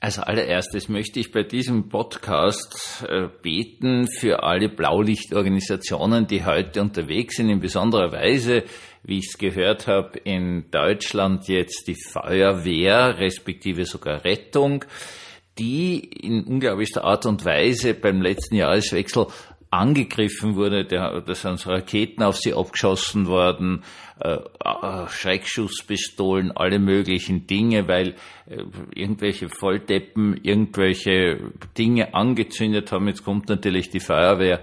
Als allererstes möchte ich bei diesem Podcast äh, beten für alle Blaulichtorganisationen, die heute unterwegs sind, in besonderer Weise, wie ich es gehört habe, in Deutschland jetzt die Feuerwehr, respektive sogar Rettung, die in unglaublichster Art und Weise beim letzten Jahreswechsel angegriffen wurde, da, da sind so Raketen auf sie abgeschossen worden, äh, äh, Schreckschusspistolen, alle möglichen Dinge, weil äh, irgendwelche Volldeppen irgendwelche Dinge angezündet haben. Jetzt kommt natürlich die Feuerwehr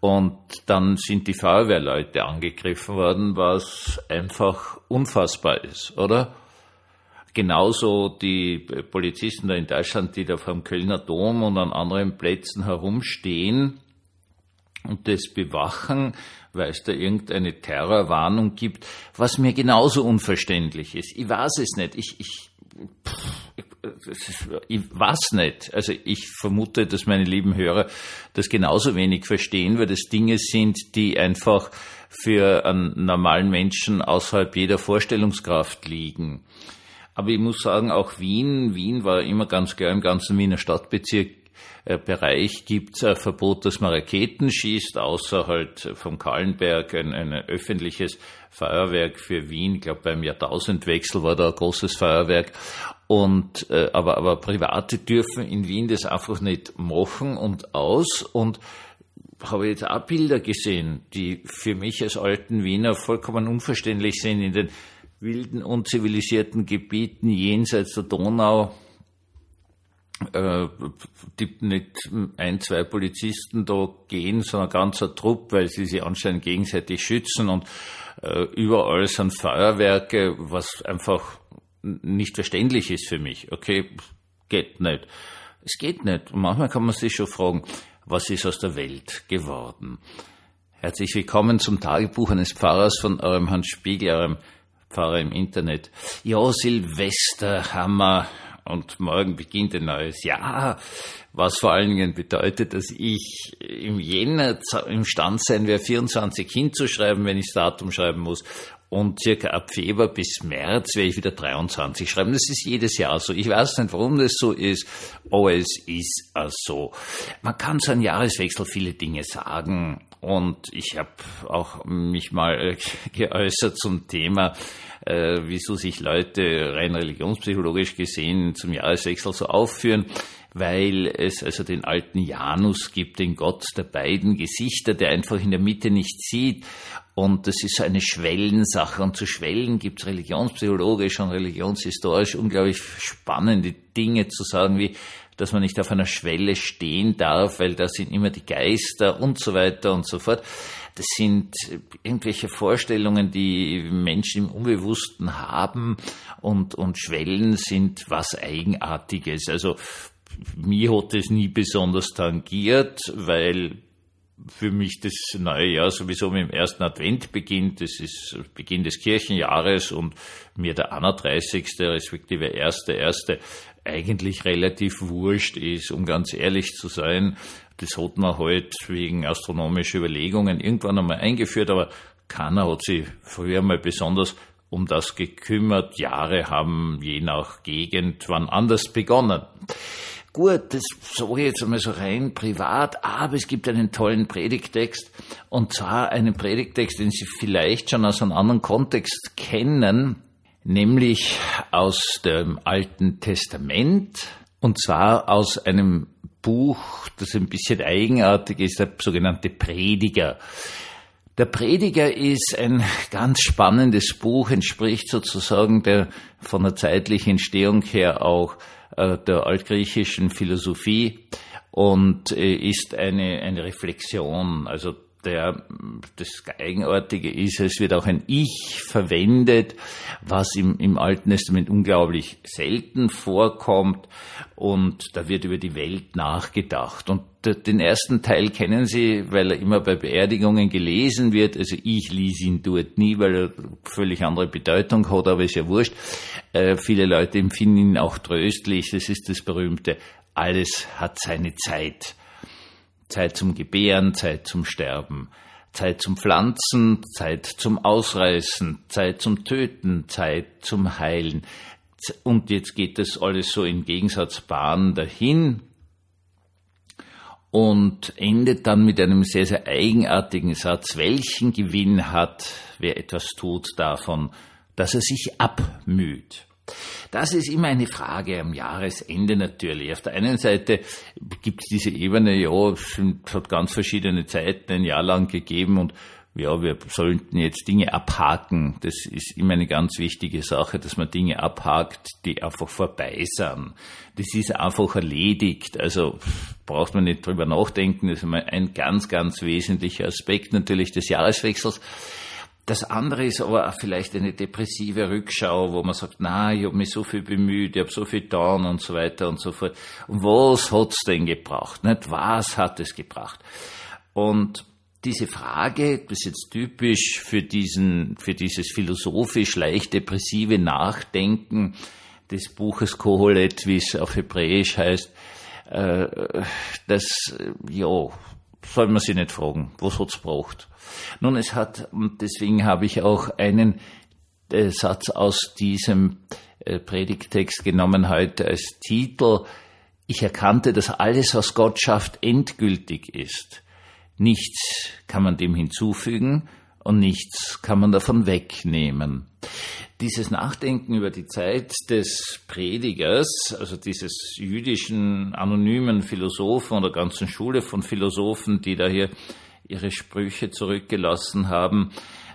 und dann sind die Feuerwehrleute angegriffen worden, was einfach unfassbar ist, oder? Genauso die Polizisten da in Deutschland, die da vom Kölner Dom und an anderen Plätzen herumstehen, und das bewachen, weil es da irgendeine Terrorwarnung gibt, was mir genauso unverständlich ist. Ich weiß es nicht. Ich, ich, ich weiß nicht. Also ich vermute, dass meine lieben Hörer das genauso wenig verstehen, weil das Dinge sind, die einfach für einen normalen Menschen außerhalb jeder Vorstellungskraft liegen. Aber ich muss sagen, auch Wien, Wien war immer ganz klar im ganzen Wiener Stadtbezirk Bereich gibt es ein Verbot, dass man Raketen schießt, außer halt vom Kahlenberg ein, ein öffentliches Feuerwerk für Wien. Ich glaube, beim Jahrtausendwechsel war da ein großes Feuerwerk. Und, äh, aber, aber Private dürfen in Wien das einfach nicht machen und aus. Und habe jetzt auch Bilder gesehen, die für mich als alten Wiener vollkommen unverständlich sind in den wilden, unzivilisierten Gebieten jenseits der Donau äh, die nicht ein, zwei Polizisten da gehen, sondern ganzer Trupp, weil sie sich anscheinend gegenseitig schützen und äh, überall sind Feuerwerke, was einfach nicht verständlich ist für mich. Okay, geht nicht. Es geht nicht. Und manchmal kann man sich schon fragen, was ist aus der Welt geworden? Herzlich willkommen zum Tagebuch eines Pfarrers von eurem Hans Spiegel, eurem Pfarrer im Internet. Ja, Silvester haben und morgen beginnt ein neues Jahr, was vor allen Dingen bedeutet, dass ich im Jänner imstand sein werde, 24 hinzuschreiben, wenn ich das Datum schreiben muss. Und circa ab Februar bis März werde ich wieder 23 schreiben. Das ist jedes Jahr so. Ich weiß nicht, warum das so ist, aber es ist so. Man kann zu einem Jahreswechsel viele Dinge sagen. Und ich habe auch mich mal geäußert zum Thema, äh, wieso sich Leute rein religionspsychologisch gesehen zum Jahreswechsel so aufführen, weil es also den alten Janus gibt, den Gott der beiden Gesichter, der einfach in der Mitte nicht sieht. Und das ist eine Schwellensache. Und zu Schwellen gibt es religionspsychologisch und religionshistorisch unglaublich spannende Dinge zu sagen, wie dass man nicht auf einer Schwelle stehen darf, weil da sind immer die Geister und so weiter und so fort. Das sind irgendwelche Vorstellungen, die Menschen im Unbewussten haben und, und Schwellen sind was Eigenartiges. Also mir hat es nie besonders tangiert, weil für mich das neue Jahr sowieso mit dem ersten Advent beginnt. Das ist Beginn des Kirchenjahres und mir der 31. respektive erste, erste eigentlich relativ wurscht ist, um ganz ehrlich zu sein. Das hat man halt wegen astronomischer Überlegungen irgendwann einmal eingeführt, aber keiner hat sich früher mal besonders um das gekümmert. Jahre haben je nach Gegend wann anders begonnen. Gut, das sage ich jetzt einmal so rein privat, aber es gibt einen tollen Predigtext und zwar einen Predigtext, den Sie vielleicht schon aus einem anderen Kontext kennen, nämlich aus dem Alten Testament und zwar aus einem Buch, das ein bisschen eigenartig ist, der sogenannte Prediger. Der Prediger ist ein ganz spannendes Buch, entspricht sozusagen der von der zeitlichen Entstehung her auch äh, der altgriechischen Philosophie und äh, ist eine, eine Reflexion. Also der, das Eigenartige ist, es wird auch ein Ich verwendet, was im, im Alten Testament unglaublich selten vorkommt und da wird über die Welt nachgedacht. Und den ersten Teil kennen Sie, weil er immer bei Beerdigungen gelesen wird. Also ich ließ ihn dort nie, weil er völlig andere Bedeutung hat, aber ist ja wurscht. Äh, viele Leute empfinden ihn auch tröstlich. Das ist das berühmte, alles hat seine Zeit. Zeit zum Gebären, Zeit zum Sterben, Zeit zum Pflanzen, Zeit zum Ausreißen, Zeit zum Töten, Zeit zum Heilen. und jetzt geht das alles so in Gegensatzbahn dahin und endet dann mit einem sehr, sehr eigenartigen Satz. Welchen Gewinn hat, wer etwas tut, davon, dass er sich abmüht? Das ist immer eine Frage am Jahresende natürlich. Auf der einen Seite gibt es diese Ebene, ja, es hat ganz verschiedene Zeiten ein Jahr lang gegeben und ja, wir sollten jetzt Dinge abhaken. Das ist immer eine ganz wichtige Sache, dass man Dinge abhakt, die einfach vorbei sind. Das ist einfach erledigt. Also braucht man nicht drüber nachdenken. Das ist ein ganz, ganz wesentlicher Aspekt natürlich des Jahreswechsels. Das andere ist aber auch vielleicht eine depressive Rückschau, wo man sagt, na, ich habe mich so viel bemüht, ich habe so viel getan und so weiter und so fort. Und was hat's denn gebracht? Nicht? Was hat es gebracht? Und diese Frage, das ist jetzt typisch für diesen, für dieses philosophisch leicht depressive Nachdenken des Buches Koholet, wie es auf Hebräisch heißt, äh, das, ja, soll man sich nicht fragen, was hat's braucht. Nun, es hat, und deswegen habe ich auch einen äh, Satz aus diesem äh, Predigtext genommen heute als Titel. Ich erkannte, dass alles, was Gott schafft, endgültig ist. Nichts kann man dem hinzufügen und nichts kann man davon wegnehmen. Dieses Nachdenken über die Zeit des Predigers, also dieses jüdischen anonymen Philosophen oder ganzen Schule von Philosophen, die da hier ihre Sprüche zurückgelassen haben,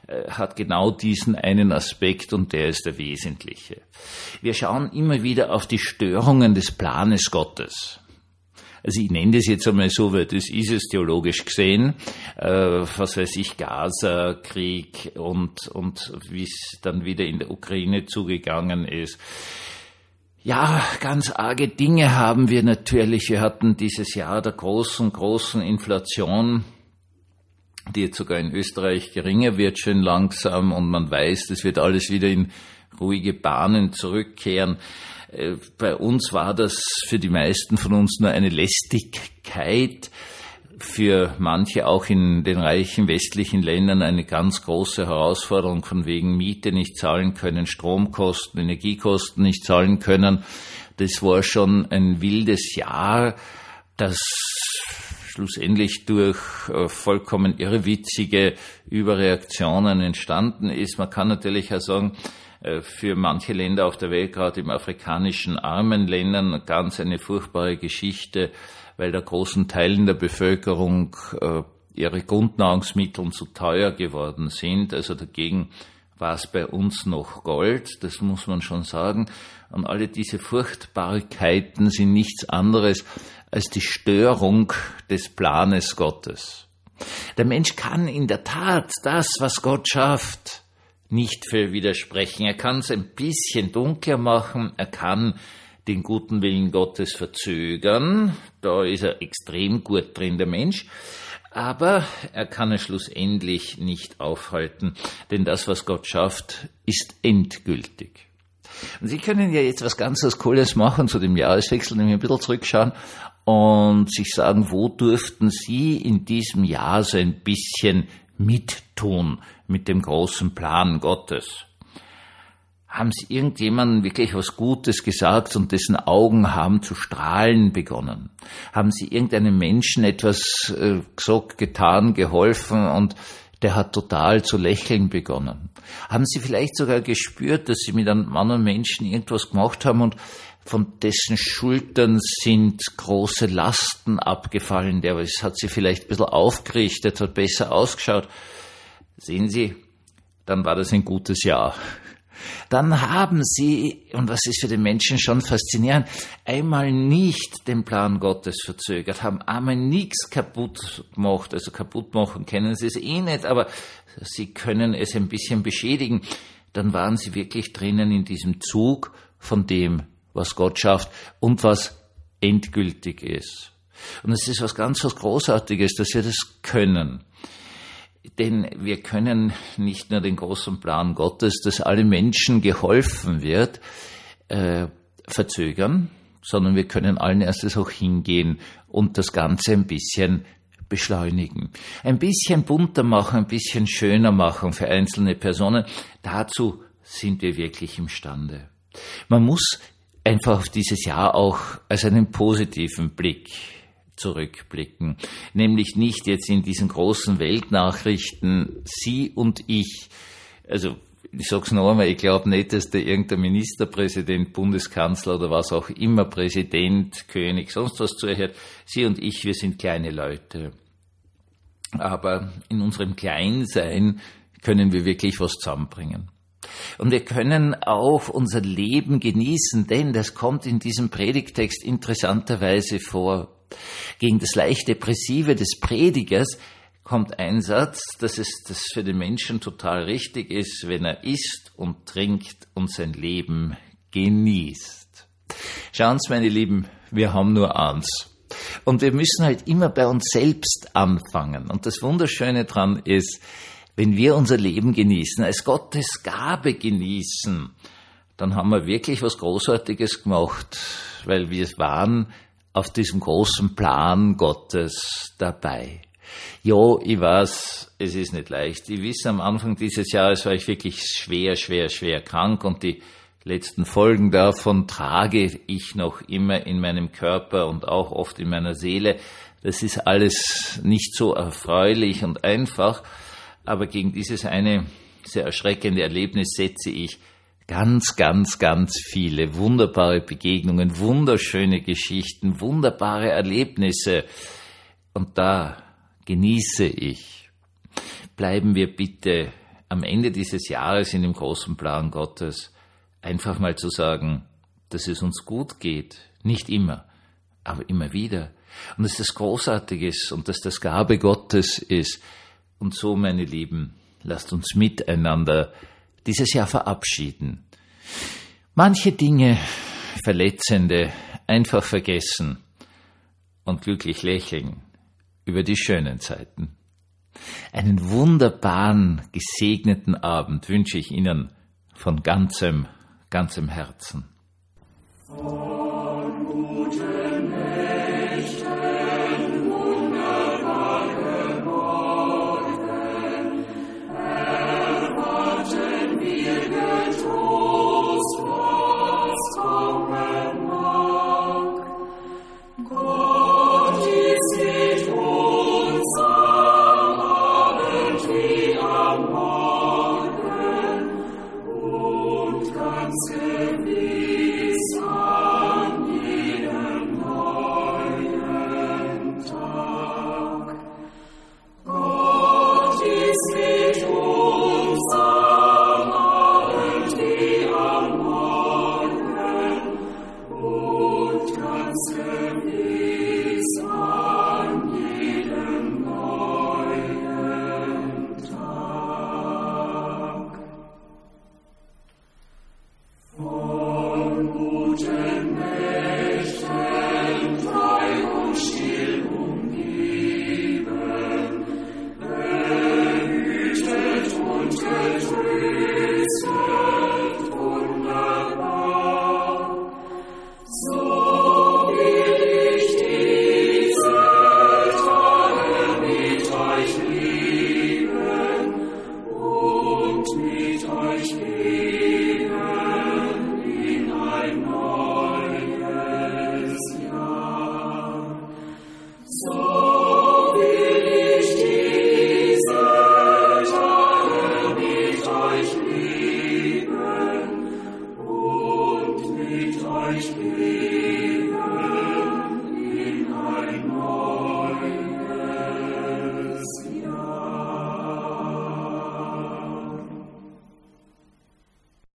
äh, hat genau diesen einen Aspekt und der ist der wesentliche. Wir schauen immer wieder auf die Störungen des Planes Gottes. Also ich nenne das jetzt einmal so, weil das ist es theologisch gesehen, äh, was weiß ich, Gaza-Krieg und, und wie es dann wieder in der Ukraine zugegangen ist. Ja, ganz arge Dinge haben wir natürlich. Wir hatten dieses Jahr der großen, großen Inflation, die jetzt sogar in Österreich geringer wird, schön langsam und man weiß, das wird alles wieder in ruhige Bahnen zurückkehren. Bei uns war das für die meisten von uns nur eine Lästigkeit, für manche auch in den reichen westlichen Ländern eine ganz große Herausforderung von wegen Miete nicht zahlen können, Stromkosten, Energiekosten nicht zahlen können. Das war schon ein wildes Jahr, das schlussendlich durch äh, vollkommen irrwitzige Überreaktionen entstanden ist. Man kann natürlich auch sagen, für manche Länder auf der Welt, gerade im afrikanischen armen Ländern, ganz eine furchtbare Geschichte, weil der großen Teilen der Bevölkerung äh, ihre Grundnahrungsmittel zu teuer geworden sind. Also dagegen war es bei uns noch Gold, das muss man schon sagen. Und alle diese Furchtbarkeiten sind nichts anderes als die Störung des Planes Gottes. Der Mensch kann in der Tat das, was Gott schafft, nicht für widersprechen. Er kann es ein bisschen dunkler machen, er kann den guten Willen Gottes verzögern, da ist er extrem gut drin, der Mensch, aber er kann es schlussendlich nicht aufhalten, denn das, was Gott schafft, ist endgültig. Und Sie können ja jetzt was ganz was Cooles machen zu dem Jahreswechsel, nämlich ein bisschen zurückschauen und sich sagen, wo durften Sie in diesem Jahr so ein bisschen mittun mit dem großen Plan Gottes? Haben Sie irgendjemandem wirklich was Gutes gesagt und dessen Augen haben zu strahlen begonnen? Haben Sie irgendeinem Menschen etwas äh, gesagt, getan, geholfen und der hat total zu lächeln begonnen? Haben Sie vielleicht sogar gespürt, dass Sie mit einem anderen Menschen irgendwas gemacht haben und von dessen Schultern sind große Lasten abgefallen, der hat sie vielleicht ein bisschen aufgerichtet, hat besser ausgeschaut. Sehen Sie, dann war das ein gutes Jahr. Dann haben sie, und was ist für den Menschen schon faszinierend, einmal nicht den Plan Gottes verzögert, haben einmal nichts kaputt gemacht, also kaputt machen kennen sie es eh nicht, aber sie können es ein bisschen beschädigen. Dann waren sie wirklich drinnen in diesem Zug von dem, was Gott schafft und was endgültig ist. Und es ist was ganz was Großartiges, dass wir das können. Denn wir können nicht nur den großen Plan Gottes, dass alle Menschen geholfen wird, äh, verzögern, sondern wir können allen erstes auch hingehen und das Ganze ein bisschen beschleunigen. Ein bisschen bunter machen, ein bisschen schöner machen für einzelne Personen. Dazu sind wir wirklich imstande. Man muss einfach auf dieses Jahr auch als einen positiven Blick zurückblicken. Nämlich nicht jetzt in diesen großen Weltnachrichten, Sie und ich, also ich sag's noch einmal, ich glaube nicht, dass da irgendein Ministerpräsident, Bundeskanzler oder was auch immer, Präsident, König, sonst was zuhört. Sie und ich, wir sind kleine Leute. Aber in unserem Kleinsein können wir wirklich was zusammenbringen. Und wir können auch unser Leben genießen, denn das kommt in diesem Predigtext interessanterweise vor. Gegen das leicht Depressive des Predigers kommt ein Satz, dass es das für den Menschen total richtig ist, wenn er isst und trinkt und sein Leben genießt. Schauen Sie, meine Lieben, wir haben nur eins. Und wir müssen halt immer bei uns selbst anfangen. Und das Wunderschöne dran ist, wenn wir unser Leben genießen, als Gottes Gabe genießen, dann haben wir wirklich was Großartiges gemacht, weil wir waren auf diesem großen Plan Gottes dabei. Jo, ich weiß, es ist nicht leicht. Ich weiß, am Anfang dieses Jahres war ich wirklich schwer, schwer, schwer krank und die letzten Folgen davon trage ich noch immer in meinem Körper und auch oft in meiner Seele. Das ist alles nicht so erfreulich und einfach, aber gegen dieses eine sehr erschreckende Erlebnis setze ich ganz, ganz, ganz viele wunderbare Begegnungen, wunderschöne Geschichten, wunderbare Erlebnisse. Und da genieße ich. Bleiben wir bitte am Ende dieses Jahres in dem großen Plan Gottes einfach mal zu sagen, dass es uns gut geht. Nicht immer, aber immer wieder. Und dass das großartig ist und dass das Gabe Gottes ist. Und so, meine Lieben, lasst uns miteinander dieses Jahr verabschieden. Manche Dinge, verletzende, einfach vergessen und glücklich lächeln über die schönen Zeiten. Einen wunderbaren, gesegneten Abend wünsche ich Ihnen von ganzem, ganzem Herzen. Serve